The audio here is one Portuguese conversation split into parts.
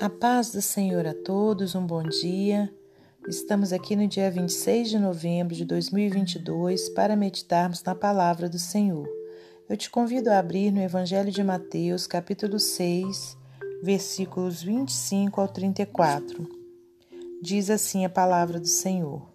A paz do Senhor a todos, um bom dia. Estamos aqui no dia 26 de novembro de 2022 para meditarmos na palavra do Senhor. Eu te convido a abrir no Evangelho de Mateus, capítulo 6, versículos 25 ao 34. Diz assim a palavra do Senhor: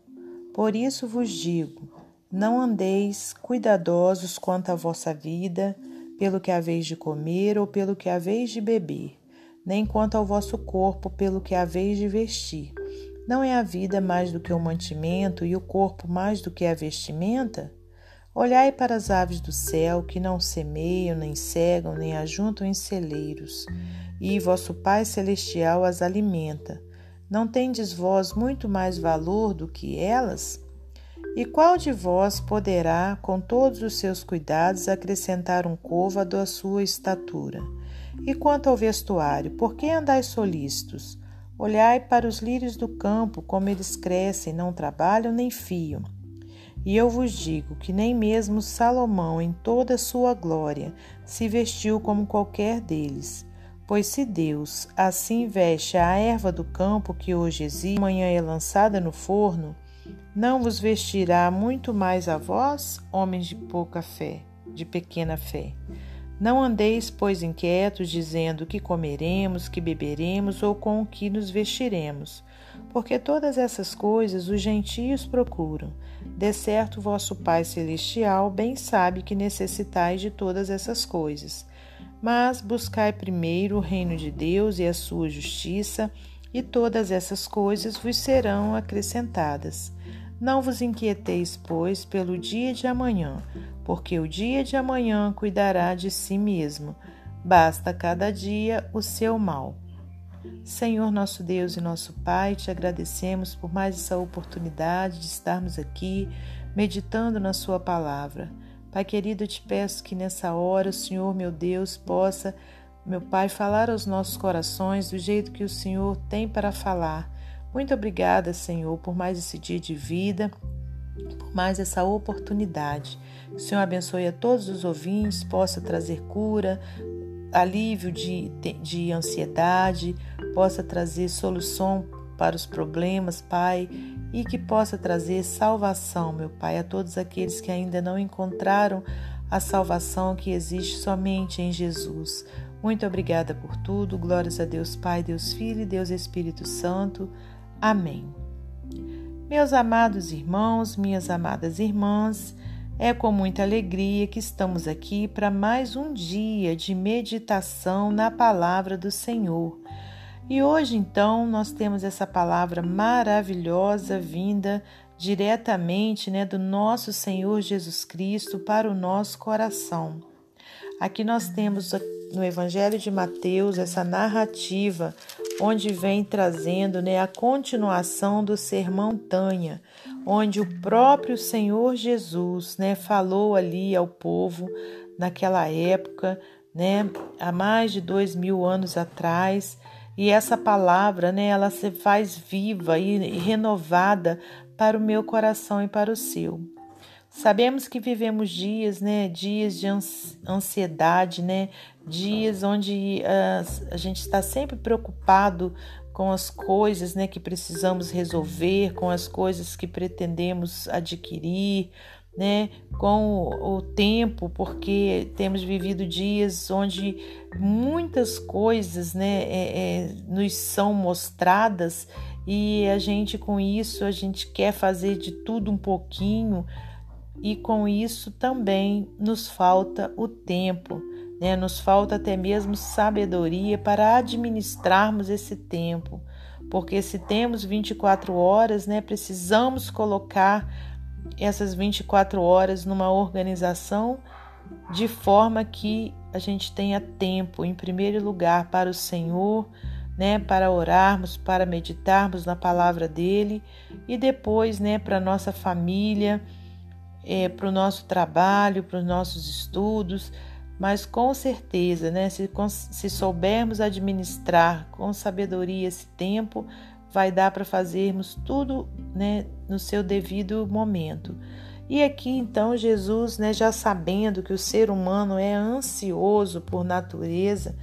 Por isso vos digo, não andeis cuidadosos quanto à vossa vida, pelo que haveis de comer ou pelo que haveis de beber nem quanto ao vosso corpo pelo que haveis de vestir. Não é a vida mais do que o mantimento e o corpo mais do que a vestimenta? Olhai para as aves do céu, que não semeiam, nem cegam, nem ajuntam em celeiros, e vosso Pai Celestial as alimenta. Não tendes vós muito mais valor do que elas? E qual de vós poderá, com todos os seus cuidados, acrescentar um côvado à sua estatura? E quanto ao vestuário, por que andais solícitos? Olhai para os lírios do campo, como eles crescem, não trabalham nem fiam. E eu vos digo que nem mesmo Salomão, em toda a sua glória, se vestiu como qualquer deles. Pois se Deus assim veste a erva do campo que hoje existe, amanhã é lançada no forno, não vos vestirá muito mais a vós, homens de pouca fé, de pequena fé. Não andeis, pois, inquietos, dizendo que comeremos, que beberemos ou com o que nos vestiremos, porque todas essas coisas os gentios procuram. De certo, vosso Pai Celestial bem sabe que necessitais de todas essas coisas. Mas buscai primeiro o reino de Deus e a sua justiça, e todas essas coisas vos serão acrescentadas. Não vos inquieteis, pois, pelo dia de amanhã, porque o dia de amanhã cuidará de si mesmo. Basta cada dia o seu mal. Senhor nosso Deus e nosso Pai, te agradecemos por mais essa oportunidade de estarmos aqui meditando na Sua palavra. Pai querido, eu te peço que nessa hora o Senhor, meu Deus, possa, meu Pai, falar aos nossos corações do jeito que o Senhor tem para falar. Muito obrigada, Senhor, por mais esse dia de vida, por mais essa oportunidade. O Senhor abençoe a todos os ouvintes, possa trazer cura, alívio de, de ansiedade, possa trazer solução para os problemas, Pai, e que possa trazer salvação, meu Pai, a todos aqueles que ainda não encontraram a salvação que existe somente em Jesus. Muito obrigada por tudo. Glórias a Deus Pai, Deus Filho e Deus Espírito Santo. Amém. Meus amados irmãos, minhas amadas irmãs, é com muita alegria que estamos aqui para mais um dia de meditação na palavra do Senhor. E hoje, então, nós temos essa palavra maravilhosa vinda diretamente né, do nosso Senhor Jesus Cristo para o nosso coração. Aqui nós temos no Evangelho de Mateus essa narrativa onde vem trazendo né, a continuação do Sermão Tanha, onde o próprio Senhor Jesus né, falou ali ao povo naquela época, né, há mais de dois mil anos atrás, e essa palavra né, ela se faz viva e renovada para o meu coração e para o seu. Sabemos que vivemos dias, né, dias de ansiedade, né, dias onde uh, a gente está sempre preocupado com as coisas, né, que precisamos resolver, com as coisas que pretendemos adquirir, né, com o, o tempo, porque temos vivido dias onde muitas coisas, né, é, é, nos são mostradas e a gente com isso a gente quer fazer de tudo um pouquinho e com isso também nos falta o tempo, né? nos falta até mesmo sabedoria para administrarmos esse tempo, porque se temos 24 horas, né, precisamos colocar essas 24 horas numa organização de forma que a gente tenha tempo, em primeiro lugar, para o Senhor, né, para orarmos, para meditarmos na palavra dele e depois, né, para nossa família é, para o nosso trabalho, para os nossos estudos, mas com certeza, né, se, se soubermos administrar com sabedoria esse tempo, vai dar para fazermos tudo né, no seu devido momento. E aqui então Jesus, né, já sabendo que o ser humano é ansioso por natureza,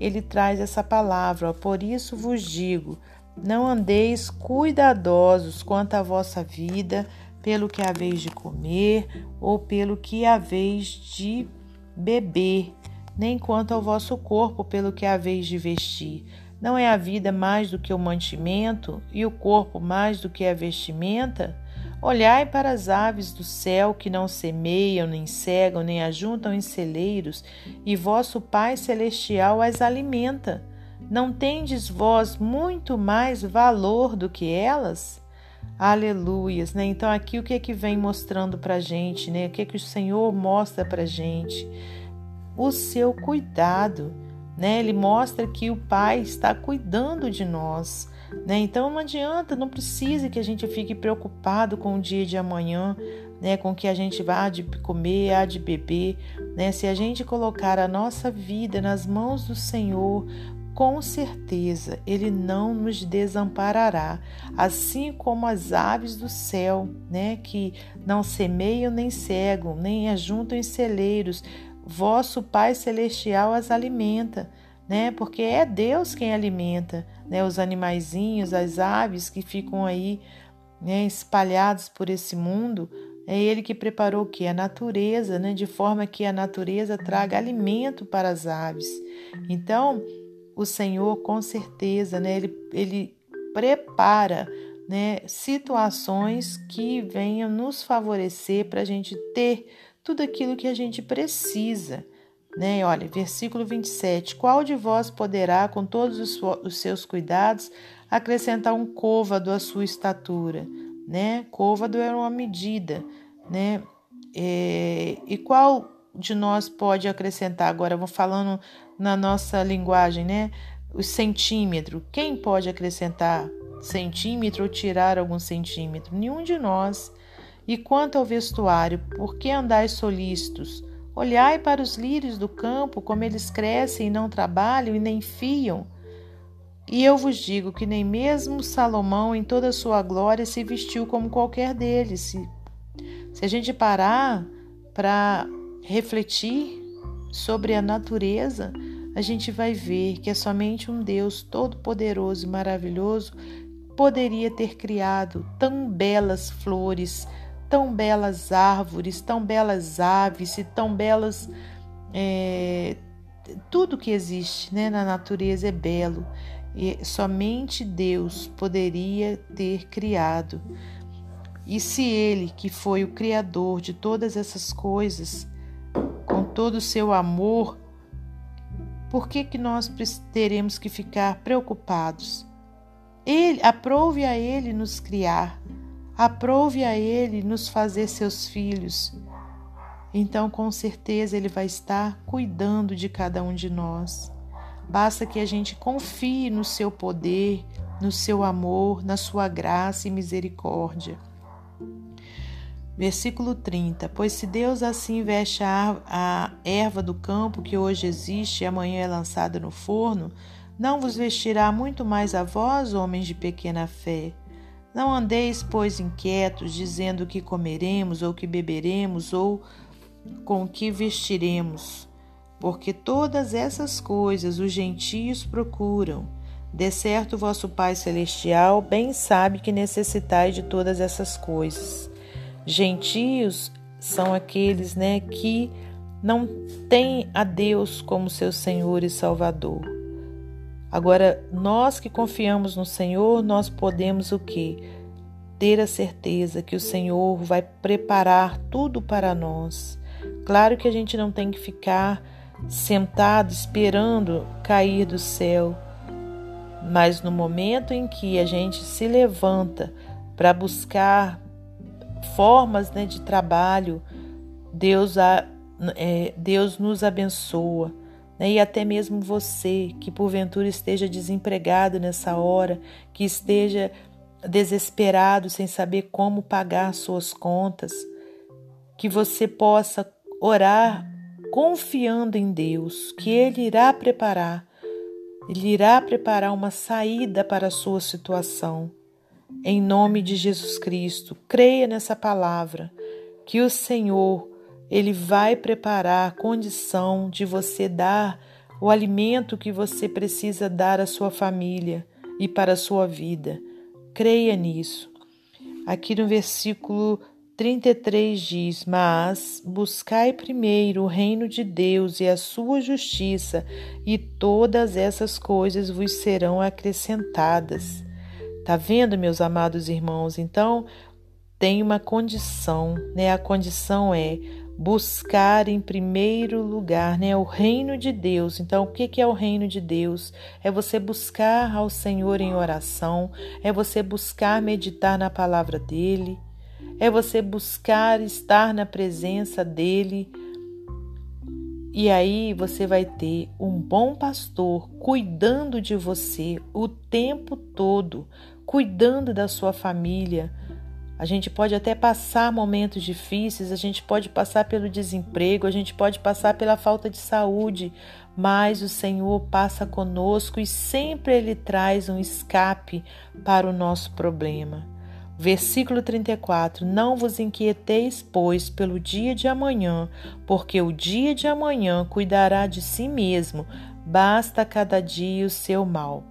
ele traz essa palavra: Por isso vos digo, não andeis cuidadosos quanto à vossa vida, pelo que haveis de comer ou pelo que haveis de beber, nem quanto ao vosso corpo, pelo que haveis de vestir. Não é a vida mais do que o mantimento e o corpo mais do que a vestimenta? Olhai para as aves do céu que não semeiam, nem cegam, nem ajuntam em celeiros, e vosso Pai celestial as alimenta. Não tendes vós muito mais valor do que elas? Aleluias, né? Então aqui o que é que vem mostrando para gente, né? O que é que o Senhor mostra para gente? O seu cuidado, né? Ele mostra que o Pai está cuidando de nós. Né? Então não adianta, não precisa que a gente fique preocupado com o dia de amanhã, né? com que a gente vai de comer, há de beber. Né? Se a gente colocar a nossa vida nas mãos do Senhor, com certeza Ele não nos desamparará, assim como as aves do céu, né? que não semeiam nem cegam, nem ajuntam em celeiros, vosso Pai Celestial as alimenta né? Porque é Deus quem alimenta, né? Os animaizinhos, as aves que ficam aí, né? Espalhados por esse mundo, é Ele que preparou o que a natureza, né? De forma que a natureza traga alimento para as aves. Então, o Senhor, com certeza, né? Ele, ele prepara né, situações que venham nos favorecer para a gente ter tudo aquilo que a gente precisa. Né? Olha, versículo 27. Qual de vós poderá, com todos os, os seus cuidados, acrescentar um côvado à sua estatura? Né? Côvado era uma medida. Né? É, e qual de nós pode acrescentar? Agora, vou falando na nossa linguagem, né? O centímetro. Quem pode acrescentar centímetro ou tirar algum centímetro? Nenhum de nós. E quanto ao vestuário, por que andais solícitos? Olhai para os lírios do campo, como eles crescem e não trabalham e nem fiam. E eu vos digo que nem mesmo Salomão, em toda a sua glória, se vestiu como qualquer deles. Se, se a gente parar para refletir sobre a natureza, a gente vai ver que é somente um Deus todo-poderoso e maravilhoso poderia ter criado tão belas flores, tão belas árvores, tão belas aves e tão belas. É, tudo que existe né, na natureza é belo e somente Deus poderia ter criado. E se Ele, que foi o Criador de todas essas coisas, todo o seu amor, por que, que nós teremos que ficar preocupados? Ele, aprove a Ele nos criar, Aprove a Ele nos fazer seus filhos. Então, com certeza, Ele vai estar cuidando de cada um de nós. Basta que a gente confie no seu poder, no seu amor, na sua graça e misericórdia. Versículo 30: Pois se Deus assim veste a, erva do campo que hoje existe e amanhã é lançada no forno, não vos vestirá muito mais a vós, homens de pequena fé? Não andeis, pois, inquietos, dizendo que comeremos, ou que beberemos, ou com que vestiremos, porque todas essas coisas os gentios procuram. De certo, vosso Pai Celestial bem sabe que necessitais de todas essas coisas. Gentios são aqueles né, que não têm a Deus como seu Senhor e Salvador. Agora, nós que confiamos no Senhor, nós podemos o que? Ter a certeza que o Senhor vai preparar tudo para nós. Claro que a gente não tem que ficar sentado esperando cair do céu, mas no momento em que a gente se levanta para buscar formas né, de trabalho, Deus, a, é, Deus nos abençoa né? e até mesmo você que porventura esteja desempregado nessa hora, que esteja desesperado sem saber como pagar suas contas, que você possa orar confiando em Deus, que Ele irá preparar, Ele irá preparar uma saída para a sua situação. Em nome de Jesus Cristo, creia nessa palavra, que o Senhor ele vai preparar a condição de você dar o alimento que você precisa dar à sua família e para a sua vida. Creia nisso. Aqui no versículo 33 diz: Mas buscai primeiro o reino de Deus e a sua justiça, e todas essas coisas vos serão acrescentadas. Tá vendo, meus amados irmãos? Então, tem uma condição, né? A condição é buscar em primeiro lugar, né, o reino de Deus. Então, o que é o reino de Deus? É você buscar ao Senhor em oração, é você buscar meditar na palavra dele, é você buscar estar na presença dele. E aí você vai ter um bom pastor cuidando de você o tempo todo, cuidando da sua família, a gente pode até passar momentos difíceis, a gente pode passar pelo desemprego, a gente pode passar pela falta de saúde, mas o Senhor passa conosco e sempre Ele traz um escape para o nosso problema. Versículo 34: Não vos inquieteis, pois, pelo dia de amanhã, porque o dia de amanhã cuidará de si mesmo, basta cada dia o seu mal.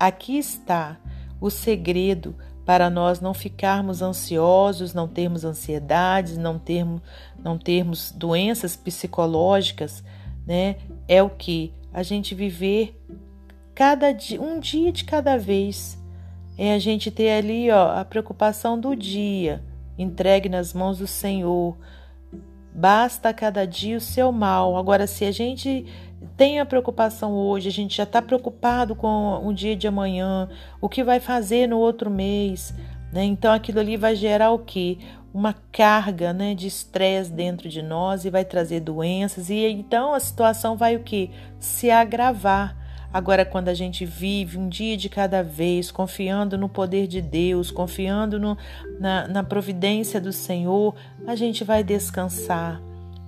Aqui está o segredo para nós não ficarmos ansiosos, não termos ansiedades, não termos, não termos doenças psicológicas, né? É o que a gente viver cada dia, um dia de cada vez. É a gente ter ali, ó, a preocupação do dia, entregue nas mãos do Senhor. Basta cada dia o seu mal. Agora, se a gente tem a preocupação hoje, a gente já está preocupado com o dia de amanhã, o que vai fazer no outro mês, né? Então aquilo ali vai gerar o quê? Uma carga né, de estresse dentro de nós e vai trazer doenças, e então a situação vai o quê? Se agravar. Agora, quando a gente vive um dia de cada vez, confiando no poder de Deus, confiando no, na, na providência do Senhor, a gente vai descansar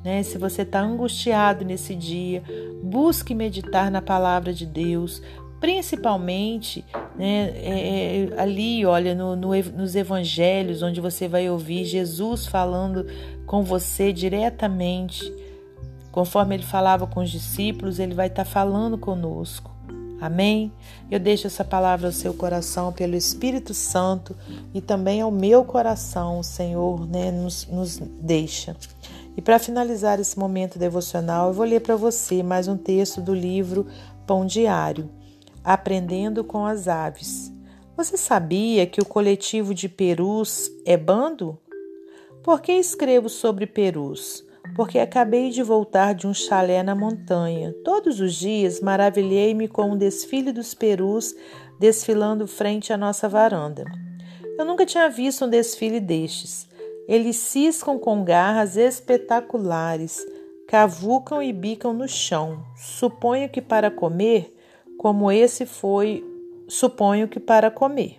né? Se você está angustiado nesse dia, busque meditar na palavra de Deus, principalmente né, é, é, ali, olha, no, no, nos evangelhos, onde você vai ouvir Jesus falando com você diretamente. Conforme ele falava com os discípulos, ele vai estar tá falando conosco. Amém? Eu deixo essa palavra ao seu coração pelo Espírito Santo e também ao meu coração, o Senhor né, nos, nos deixa. E para finalizar esse momento devocional, eu vou ler para você mais um texto do livro Pão Diário, Aprendendo com as Aves. Você sabia que o coletivo de perus é bando? Por que escrevo sobre perus? Porque acabei de voltar de um chalé na montanha. Todos os dias maravilhei-me com o desfile dos perus desfilando frente à nossa varanda. Eu nunca tinha visto um desfile destes. Eles ciscam com garras espetaculares, cavucam e bicam no chão. Suponho que para comer, como esse foi, suponho que para comer.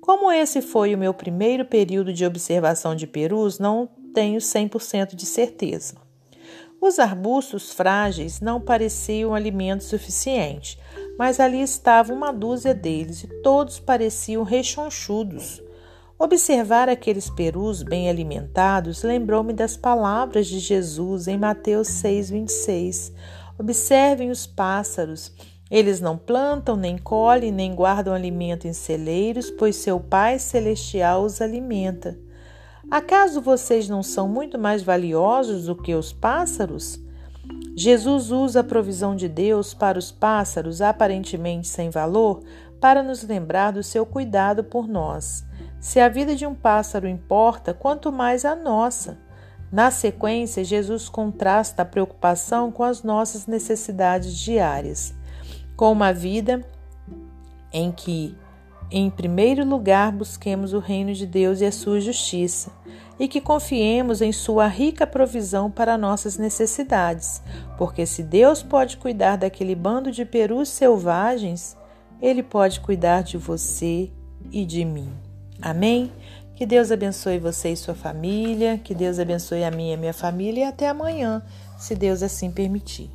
Como esse foi o meu primeiro período de observação de perus, não tenho 100% de certeza. Os arbustos frágeis não pareciam alimento suficiente, mas ali estava uma dúzia deles e todos pareciam rechonchudos. Observar aqueles perus bem alimentados lembrou-me das palavras de Jesus em Mateus 6,26. Observem os pássaros. Eles não plantam, nem colhem, nem guardam alimento em celeiros, pois seu Pai Celestial os alimenta. Acaso vocês não são muito mais valiosos do que os pássaros? Jesus usa a provisão de Deus para os pássaros, aparentemente sem valor, para nos lembrar do seu cuidado por nós. Se a vida de um pássaro importa, quanto mais a nossa. Na sequência, Jesus contrasta a preocupação com as nossas necessidades diárias, com uma vida em que, em primeiro lugar, busquemos o reino de Deus e a sua justiça, e que confiemos em sua rica provisão para nossas necessidades, porque se Deus pode cuidar daquele bando de perus selvagens, ele pode cuidar de você e de mim. Amém? Que Deus abençoe você e sua família, que Deus abençoe a minha e a minha família e até amanhã, se Deus assim permitir.